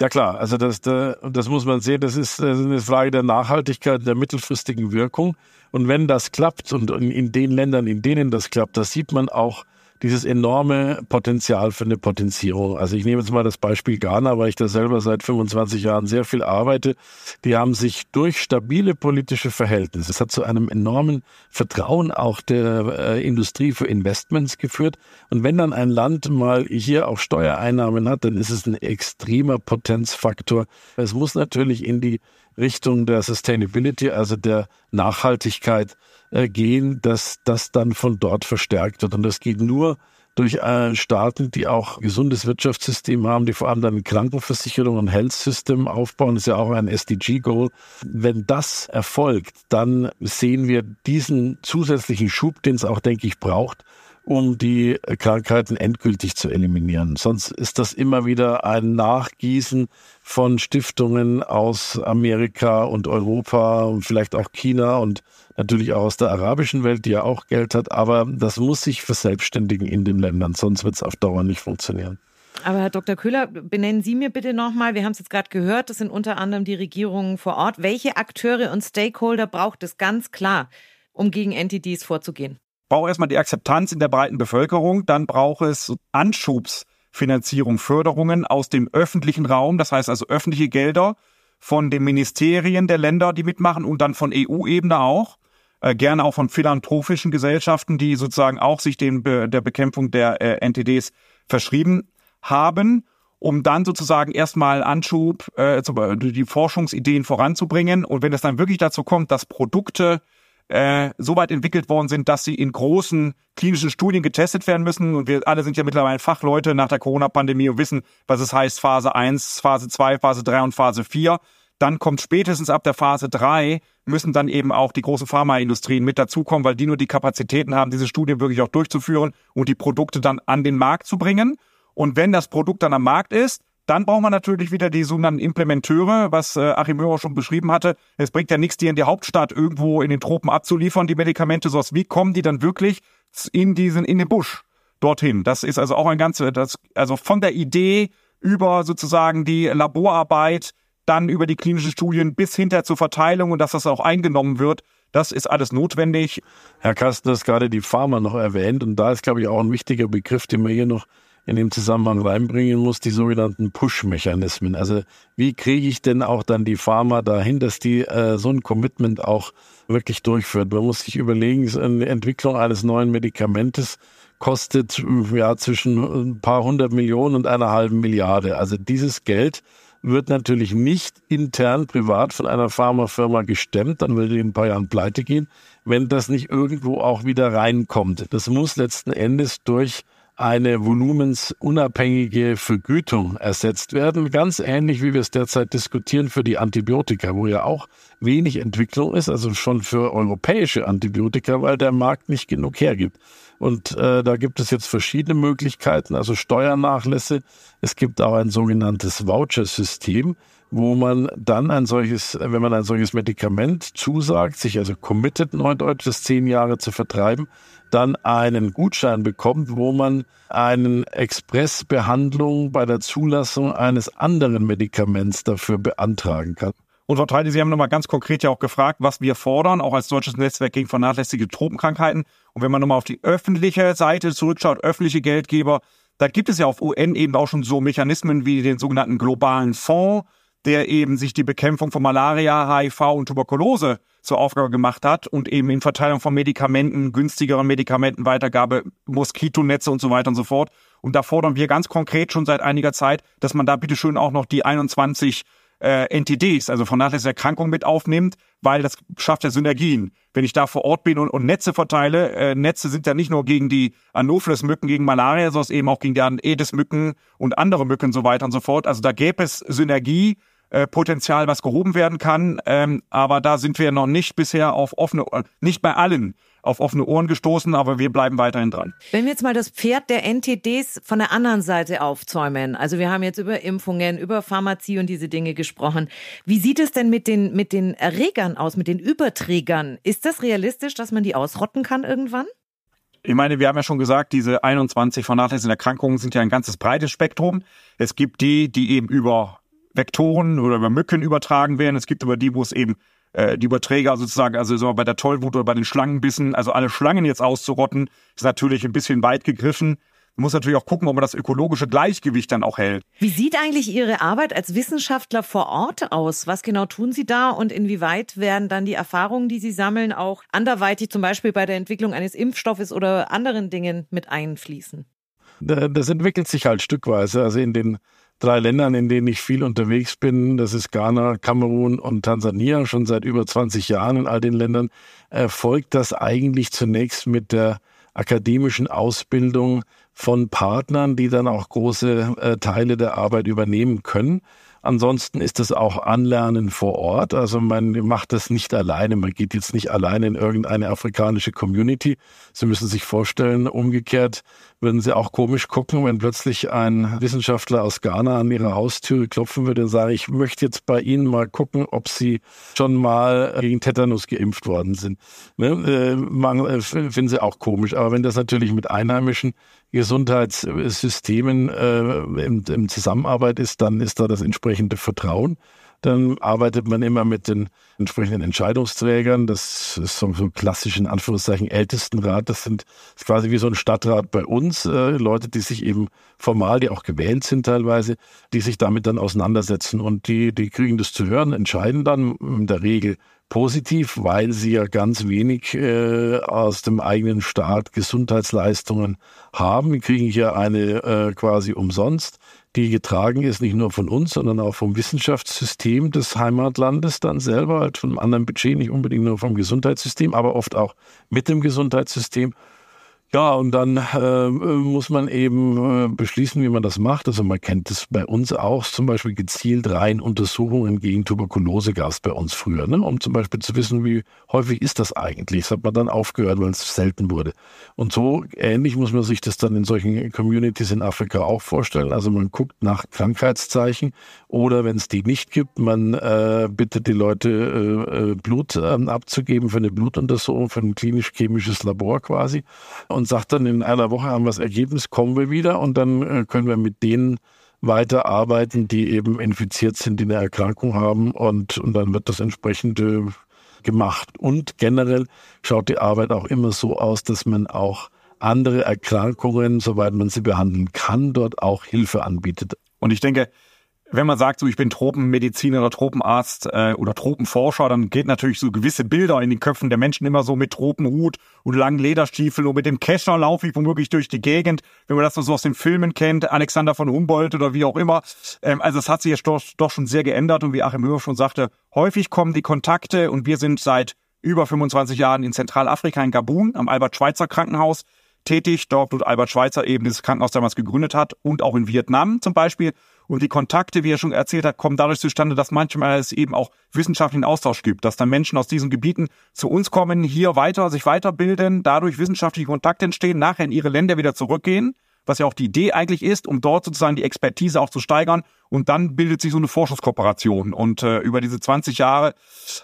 S3: Ja klar, also das, das muss man sehen, das ist eine Frage der Nachhaltigkeit, der mittelfristigen Wirkung. Und wenn das klappt und in den Ländern, in denen das klappt, da sieht man auch, dieses enorme Potenzial für eine Potenzierung. Also ich nehme jetzt mal das Beispiel Ghana, weil ich da selber seit 25 Jahren sehr viel arbeite. Die haben sich durch stabile politische Verhältnisse, es hat zu einem enormen Vertrauen auch der äh, Industrie für Investments geführt. Und wenn dann ein Land mal hier auch Steuereinnahmen hat, dann ist es ein extremer Potenzfaktor. Es muss natürlich in die Richtung der Sustainability, also der Nachhaltigkeit äh, gehen, dass das dann von dort verstärkt wird. Und das geht nur durch äh, Staaten, die auch gesundes Wirtschaftssystem haben, die vor allem dann Krankenversicherung und Health System aufbauen, das ist ja auch ein SDG-Goal. Wenn das erfolgt, dann sehen wir diesen zusätzlichen Schub, den es auch, denke ich, braucht, um die Krankheiten endgültig zu eliminieren. Sonst ist das immer wieder ein Nachgießen von Stiftungen aus Amerika und Europa und vielleicht auch China und natürlich auch aus der arabischen Welt, die ja auch Geld hat. Aber das muss sich verselbstständigen in den Ländern, sonst wird es auf Dauer nicht funktionieren.
S2: Aber Herr Dr. Köhler, benennen Sie mir bitte nochmal, wir haben es jetzt gerade gehört, das sind unter anderem die Regierungen vor Ort. Welche Akteure und Stakeholder braucht es ganz klar, um gegen NTDs vorzugehen?
S4: Braucht erstmal die Akzeptanz in der breiten Bevölkerung, dann braucht es Anschubsfinanzierung, Förderungen aus dem öffentlichen Raum, das heißt also öffentliche Gelder von den Ministerien der Länder, die mitmachen und dann von EU-Ebene auch, äh, gerne auch von philanthropischen Gesellschaften, die sozusagen auch sich dem der Bekämpfung der äh, NTDs verschrieben haben, um dann sozusagen erstmal Anschub, äh, die Forschungsideen voranzubringen. Und wenn es dann wirklich dazu kommt, dass Produkte äh, so weit entwickelt worden sind, dass sie in großen klinischen Studien getestet werden müssen. Und wir alle sind ja mittlerweile Fachleute nach der Corona-Pandemie und wissen, was es heißt Phase 1, Phase 2, Phase 3 und Phase 4. Dann kommt spätestens ab der Phase 3 müssen dann eben auch die großen Pharmaindustrien mit dazukommen, weil die nur die Kapazitäten haben, diese Studien wirklich auch durchzuführen und die Produkte dann an den Markt zu bringen. Und wenn das Produkt dann am Markt ist, dann braucht man natürlich wieder die sogenannten Implementeure, was äh, Achim Möhrer schon beschrieben hatte. Es bringt ja nichts, die in die Hauptstadt irgendwo in den Tropen abzuliefern, die Medikamente, so wie kommen die dann wirklich in diesen, in den Busch dorthin? Das ist also auch ein ganz, das, also von der Idee über sozusagen die Laborarbeit, dann über die klinischen Studien bis hinter zur Verteilung und dass das auch eingenommen wird. Das ist alles notwendig.
S3: Herr Kasten hat gerade die Pharma noch erwähnt und da ist, glaube ich, auch ein wichtiger Begriff, den wir hier noch in dem Zusammenhang reinbringen muss, die sogenannten Push-Mechanismen. Also wie kriege ich denn auch dann die Pharma dahin, dass die äh, so ein Commitment auch wirklich durchführt? Man muss sich überlegen, eine Entwicklung eines neuen Medikamentes kostet ja zwischen ein paar hundert Millionen und einer halben Milliarde. Also dieses Geld wird natürlich nicht intern privat von einer Pharmafirma gestemmt, dann würde die in ein paar Jahren pleite gehen, wenn das nicht irgendwo auch wieder reinkommt. Das muss letzten Endes durch eine volumensunabhängige Vergütung ersetzt werden. Ganz ähnlich, wie wir es derzeit diskutieren für die Antibiotika, wo ja auch wenig Entwicklung ist, also schon für europäische Antibiotika, weil der Markt nicht genug hergibt. Und äh, da gibt es jetzt verschiedene Möglichkeiten, also Steuernachlässe. Es gibt auch ein sogenanntes Voucher-System, wo man dann ein solches, wenn man ein solches Medikament zusagt, sich also committet, Neudeutsch, das zehn Jahre zu vertreiben, dann einen Gutschein bekommt, wo man eine Expressbehandlung bei der Zulassung eines anderen Medikaments dafür beantragen kann.
S4: Und Frau Treide, Sie haben nochmal ganz konkret ja auch gefragt, was wir fordern, auch als deutsches Netzwerk gegen vernachlässigte Tropenkrankheiten. Und wenn man nochmal auf die öffentliche Seite zurückschaut, öffentliche Geldgeber, da gibt es ja auf UN-Ebene auch schon so Mechanismen wie den sogenannten globalen Fonds, der eben sich die Bekämpfung von Malaria, HIV und Tuberkulose zur Aufgabe gemacht hat und eben in Verteilung von Medikamenten, günstigeren Medikamenten, Weitergabe, Moskitonetze und so weiter und so fort. Und da fordern wir ganz konkret schon seit einiger Zeit, dass man da bitteschön auch noch die 21 äh, NTDs, also vernachlässigte Erkrankungen mit aufnimmt, weil das schafft ja Synergien. Wenn ich da vor Ort bin und, und Netze verteile, äh, Netze sind ja nicht nur gegen die Anopheles-Mücken, gegen Malaria, sondern eben auch gegen die Aedes-Mücken und andere Mücken so weiter und so fort. Also da gäbe es Synergie, äh, Potenzial, was gehoben werden kann. Ähm, aber da sind wir noch nicht bisher auf offene, nicht bei allen auf offene Ohren gestoßen, aber wir bleiben weiterhin dran.
S2: Wenn wir jetzt mal das Pferd der NTDs von der anderen Seite aufzäumen, also wir haben jetzt über Impfungen, über Pharmazie und diese Dinge gesprochen. Wie sieht es denn mit den, mit den Erregern aus, mit den Überträgern? Ist das realistisch, dass man die ausrotten kann irgendwann?
S4: Ich meine, wir haben ja schon gesagt, diese 21 vernachlässigten Erkrankungen sind ja ein ganzes breites Spektrum. Es gibt die, die eben über Vektoren oder über Mücken übertragen werden. Es gibt aber die, wo es eben äh, die Überträger sozusagen, also so bei der Tollwut oder bei den Schlangenbissen, also alle Schlangen jetzt auszurotten, ist natürlich ein bisschen weit gegriffen. Man muss natürlich auch gucken, ob man das ökologische Gleichgewicht dann auch hält.
S2: Wie sieht eigentlich Ihre Arbeit als Wissenschaftler vor Ort aus? Was genau tun Sie da und inwieweit werden dann die Erfahrungen, die Sie sammeln, auch anderweitig zum Beispiel bei der Entwicklung eines Impfstoffes oder anderen Dingen mit einfließen?
S3: Das entwickelt sich halt stückweise. Also in den drei Ländern, in denen ich viel unterwegs bin. Das ist Ghana, Kamerun und Tansania, schon seit über 20 Jahren in all den Ländern, erfolgt das eigentlich zunächst mit der akademischen Ausbildung von Partnern, die dann auch große äh, Teile der Arbeit übernehmen können. Ansonsten ist es auch Anlernen vor Ort. Also man macht das nicht alleine. Man geht jetzt nicht alleine in irgendeine afrikanische Community. Sie müssen sich vorstellen, umgekehrt würden Sie auch komisch gucken, wenn plötzlich ein Wissenschaftler aus Ghana an Ihrer Haustüre klopfen würde und sagen, ich möchte jetzt bei Ihnen mal gucken, ob Sie schon mal gegen Tetanus geimpft worden sind. Ne? Äh, äh finden Sie auch komisch. Aber wenn das natürlich mit einheimischen Gesundheitssystemen äh, im Zusammenarbeit ist, dann ist da das entsprechende Vertrauen. Dann arbeitet man immer mit den entsprechenden Entscheidungsträgern. Das ist so, so klassisch in Anführungszeichen Ältestenrat. Das sind das quasi wie so ein Stadtrat bei uns. Äh, Leute, die sich eben formal, die auch gewählt sind teilweise, die sich damit dann auseinandersetzen und die, die kriegen das zu hören, entscheiden dann in der Regel positiv, weil sie ja ganz wenig äh, aus dem eigenen Staat Gesundheitsleistungen haben. Wir kriegen hier eine äh, quasi umsonst die getragen ist, nicht nur von uns, sondern auch vom Wissenschaftssystem des Heimatlandes dann selber, halt von einem anderen Budget, nicht unbedingt nur vom Gesundheitssystem, aber oft auch mit dem Gesundheitssystem. Ja, und dann äh, muss man eben äh, beschließen, wie man das macht. Also man kennt es bei uns auch, zum Beispiel gezielt rein Untersuchungen gegen Tuberkulose gab es bei uns früher, ne? um zum Beispiel zu wissen, wie häufig ist das eigentlich. Das hat man dann aufgehört, weil es selten wurde. Und so ähnlich muss man sich das dann in solchen Communities in Afrika auch vorstellen. Also man guckt nach Krankheitszeichen oder wenn es die nicht gibt, man äh, bittet die Leute, äh, äh Blut äh, abzugeben für eine Blutuntersuchung, für ein klinisch-chemisches Labor quasi. Und sagt dann, in einer Woche haben wir das Ergebnis, kommen wir wieder und dann äh, können wir mit denen weiterarbeiten, die eben infiziert sind, die eine Erkrankung haben und, und dann wird das entsprechende gemacht. Und generell schaut die Arbeit auch immer so aus, dass man auch andere Erkrankungen, soweit man sie behandeln kann, dort auch Hilfe anbietet.
S4: Und ich denke, wenn man sagt, so ich bin Tropenmediziner oder Tropenarzt äh, oder Tropenforscher, dann geht natürlich so gewisse Bilder in den Köpfen der Menschen immer so mit Tropenhut und langen Lederstiefeln und mit dem Kescher laufe ich womöglich durch die Gegend, wenn man das so aus den Filmen kennt, Alexander von Humboldt oder wie auch immer. Ähm, also es hat sich jetzt doch, doch schon sehr geändert und wie Achim Höher schon sagte, häufig kommen die Kontakte und wir sind seit über 25 Jahren in Zentralafrika in Gabun am Albert-Schweitzer Krankenhaus tätig, dort wo Albert Schweitzer eben das Krankenhaus damals gegründet hat und auch in Vietnam zum Beispiel. Und die Kontakte, wie er schon erzählt hat, kommen dadurch zustande, dass manchmal es eben auch wissenschaftlichen Austausch gibt, dass dann Menschen aus diesen Gebieten zu uns kommen, hier weiter, sich weiterbilden, dadurch wissenschaftliche Kontakte entstehen, nachher in ihre Länder wieder zurückgehen, was ja auch die Idee eigentlich ist, um dort sozusagen die Expertise auch zu steigern. Und dann bildet sich so eine Forschungskooperation. Und äh, über diese 20 Jahre,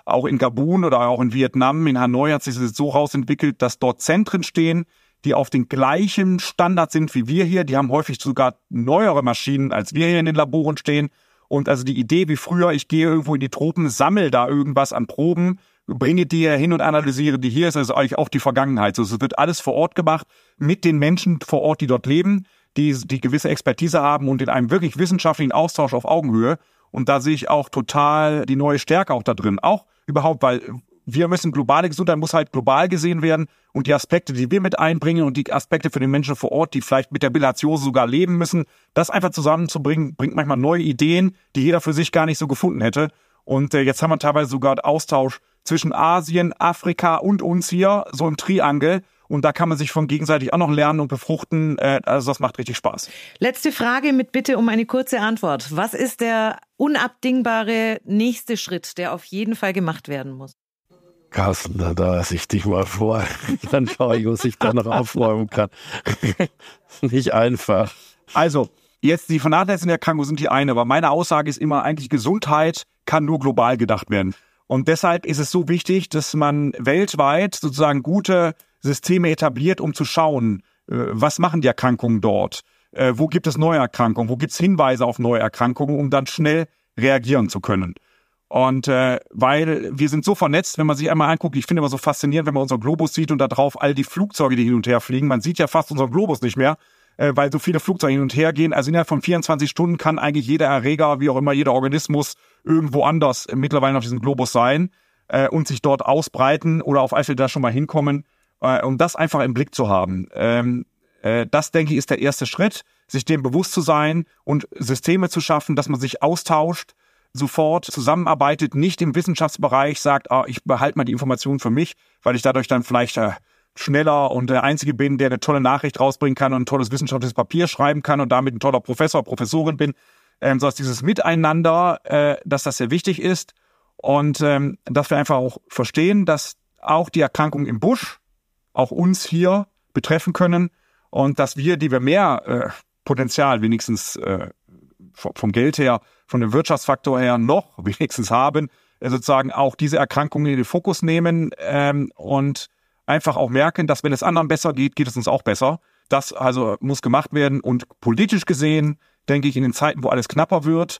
S4: auch in Gabun oder auch in Vietnam, in Hanoi hat sich das so rausentwickelt, dass dort Zentren stehen, die auf den gleichen Standard sind wie wir hier. Die haben häufig sogar neuere Maschinen, als wir hier in den Laboren stehen. Und also die Idee wie früher, ich gehe irgendwo in die Tropen, sammel da irgendwas an Proben, bringe die hin und analysiere die hier, ist also eigentlich auch die Vergangenheit. Also es wird alles vor Ort gemacht mit den Menschen vor Ort, die dort leben, die, die gewisse Expertise haben und in einem wirklich wissenschaftlichen Austausch auf Augenhöhe. Und da sehe ich auch total die neue Stärke auch da drin. Auch überhaupt, weil wir müssen globale Gesundheit muss halt global gesehen werden und die Aspekte, die wir mit einbringen und die Aspekte für den Menschen vor Ort, die vielleicht mit der Bilatiose sogar leben müssen, das einfach zusammenzubringen, bringt manchmal neue Ideen, die jeder für sich gar nicht so gefunden hätte. Und äh, jetzt haben wir teilweise sogar Austausch zwischen Asien, Afrika und uns hier, so im Triangel. Und da kann man sich von gegenseitig auch noch lernen und befruchten. Äh, also das macht richtig Spaß.
S2: Letzte Frage mit Bitte um eine kurze Antwort. Was ist der unabdingbare nächste Schritt, der auf jeden Fall gemacht werden muss?
S3: Carsten, da, da ich dich mal vor. Dann schaue ich, was ich da noch aufräumen kann. Nicht einfach.
S4: Also, jetzt die vernachlässigten Erkrankungen sind die eine, aber meine Aussage ist immer eigentlich Gesundheit kann nur global gedacht werden. Und deshalb ist es so wichtig, dass man weltweit sozusagen gute Systeme etabliert, um zu schauen, äh, was machen die Erkrankungen dort? Äh, wo gibt es neue Erkrankungen? Wo gibt es Hinweise auf neue Erkrankungen, um dann schnell reagieren zu können? Und äh, weil wir sind so vernetzt, wenn man sich einmal anguckt, ich finde immer so faszinierend, wenn man unseren Globus sieht und da drauf all die Flugzeuge, die hin und her fliegen. Man sieht ja fast unseren Globus nicht mehr, äh, weil so viele Flugzeuge hin und her gehen. Also innerhalb von 24 Stunden kann eigentlich jeder Erreger, wie auch immer, jeder Organismus irgendwo anders mittlerweile auf diesem Globus sein äh, und sich dort ausbreiten oder auf Eifel da schon mal hinkommen äh, um das einfach im Blick zu haben. Ähm, äh, das, denke ich, ist der erste Schritt, sich dem bewusst zu sein und Systeme zu schaffen, dass man sich austauscht, sofort zusammenarbeitet, nicht im Wissenschaftsbereich sagt, ah, ich behalte mal die Informationen für mich, weil ich dadurch dann vielleicht äh, schneller und der Einzige bin, der eine tolle Nachricht rausbringen kann und ein tolles wissenschaftliches Papier schreiben kann und damit ein toller Professor, Professorin bin, ähm, so dass dieses Miteinander, äh, dass das sehr wichtig ist und ähm, dass wir einfach auch verstehen, dass auch die Erkrankung im Busch auch uns hier betreffen können und dass wir, die wir mehr äh, Potenzial wenigstens äh, vom Geld her, von dem Wirtschaftsfaktor her noch wenigstens haben, äh, sozusagen auch diese Erkrankungen in den Fokus nehmen ähm, und einfach auch merken, dass wenn es anderen besser geht, geht es uns auch besser. Das also muss gemacht werden und politisch gesehen, denke ich, in den Zeiten, wo alles knapper wird,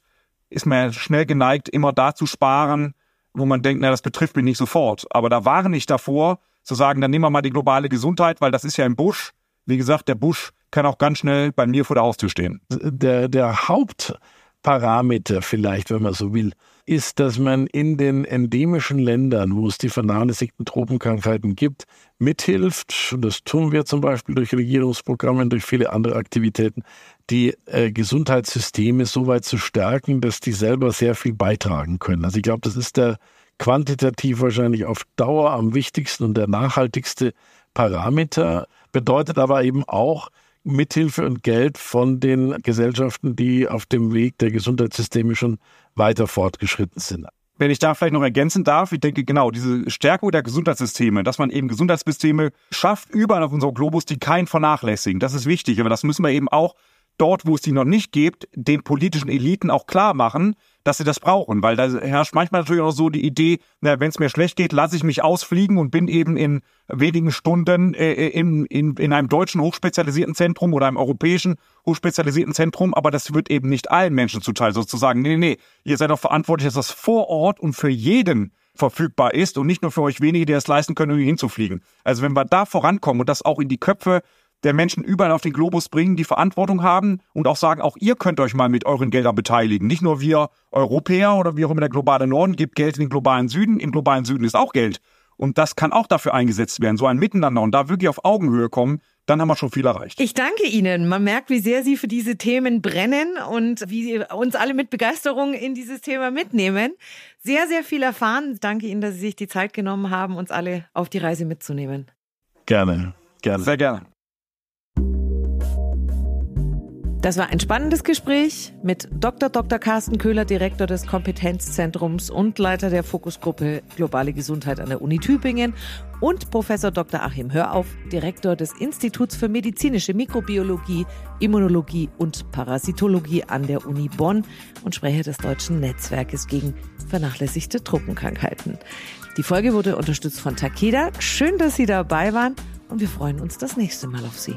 S4: ist man schnell geneigt, immer da zu sparen, wo man denkt, na, das betrifft mich nicht sofort. Aber da warne ich davor, zu sagen, dann nehmen wir mal die globale Gesundheit, weil das ist ja im Busch. Wie gesagt, der Busch kann auch ganz schnell bei mir vor der Haustür stehen.
S3: Der, der Hauptparameter vielleicht, wenn man so will, ist, dass man in den endemischen Ländern, wo es die vernachlässigten Tropenkrankheiten gibt, mithilft, und das tun wir zum Beispiel durch Regierungsprogramme und durch viele andere Aktivitäten, die äh, Gesundheitssysteme so weit zu stärken, dass die selber sehr viel beitragen können. Also ich glaube, das ist der quantitativ wahrscheinlich auf Dauer am wichtigsten und der nachhaltigste Parameter, bedeutet aber eben auch Mithilfe und Geld von den Gesellschaften, die auf dem Weg der Gesundheitssysteme schon weiter fortgeschritten sind.
S4: Wenn ich da vielleicht noch ergänzen darf, ich denke genau, diese Stärkung der Gesundheitssysteme, dass man eben Gesundheitssysteme schafft, überall auf unserem Globus, die keinen vernachlässigen. Das ist wichtig, aber das müssen wir eben auch dort, wo es die noch nicht gibt, den politischen Eliten auch klar machen, dass sie das brauchen, weil da herrscht manchmal natürlich auch so die Idee, wenn es mir schlecht geht, lasse ich mich ausfliegen und bin eben in wenigen Stunden äh, in, in, in einem deutschen hochspezialisierten Zentrum oder einem europäischen hochspezialisierten Zentrum, aber das wird eben nicht allen Menschen zuteil, sozusagen, nee, nee, nee, ihr seid auch verantwortlich, dass das vor Ort und für jeden verfügbar ist und nicht nur für euch wenige, die es leisten können, irgendwie hinzufliegen. Also wenn wir da vorankommen und das auch in die Köpfe der Menschen überall auf den Globus bringen, die Verantwortung haben und auch sagen, auch ihr könnt euch mal mit euren Geldern beteiligen. Nicht nur wir Europäer oder wie auch immer der globale Norden gibt Geld in den globalen Süden. Im globalen Süden ist auch Geld. Und das kann auch dafür eingesetzt werden, so ein Miteinander und da wirklich auf Augenhöhe kommen, dann haben wir schon viel erreicht.
S2: Ich danke Ihnen. Man merkt, wie sehr Sie für diese Themen brennen und wie Sie uns alle mit Begeisterung in dieses Thema mitnehmen. Sehr, sehr viel erfahren. Danke Ihnen, dass Sie sich die Zeit genommen haben, uns alle auf die Reise mitzunehmen.
S3: Gerne, gerne.
S4: Sehr gerne.
S2: Das war ein spannendes Gespräch mit Dr. Dr. Carsten Köhler, Direktor des Kompetenzzentrums und Leiter der Fokusgruppe Globale Gesundheit an der Uni Tübingen und Professor Dr. Achim Hörauf, Direktor des Instituts für medizinische Mikrobiologie, Immunologie und Parasitologie an der Uni Bonn und Sprecher des deutschen Netzwerkes gegen vernachlässigte Truppenkrankheiten. Die Folge wurde unterstützt von Takeda. Schön, dass Sie dabei waren und wir freuen uns das nächste Mal auf Sie.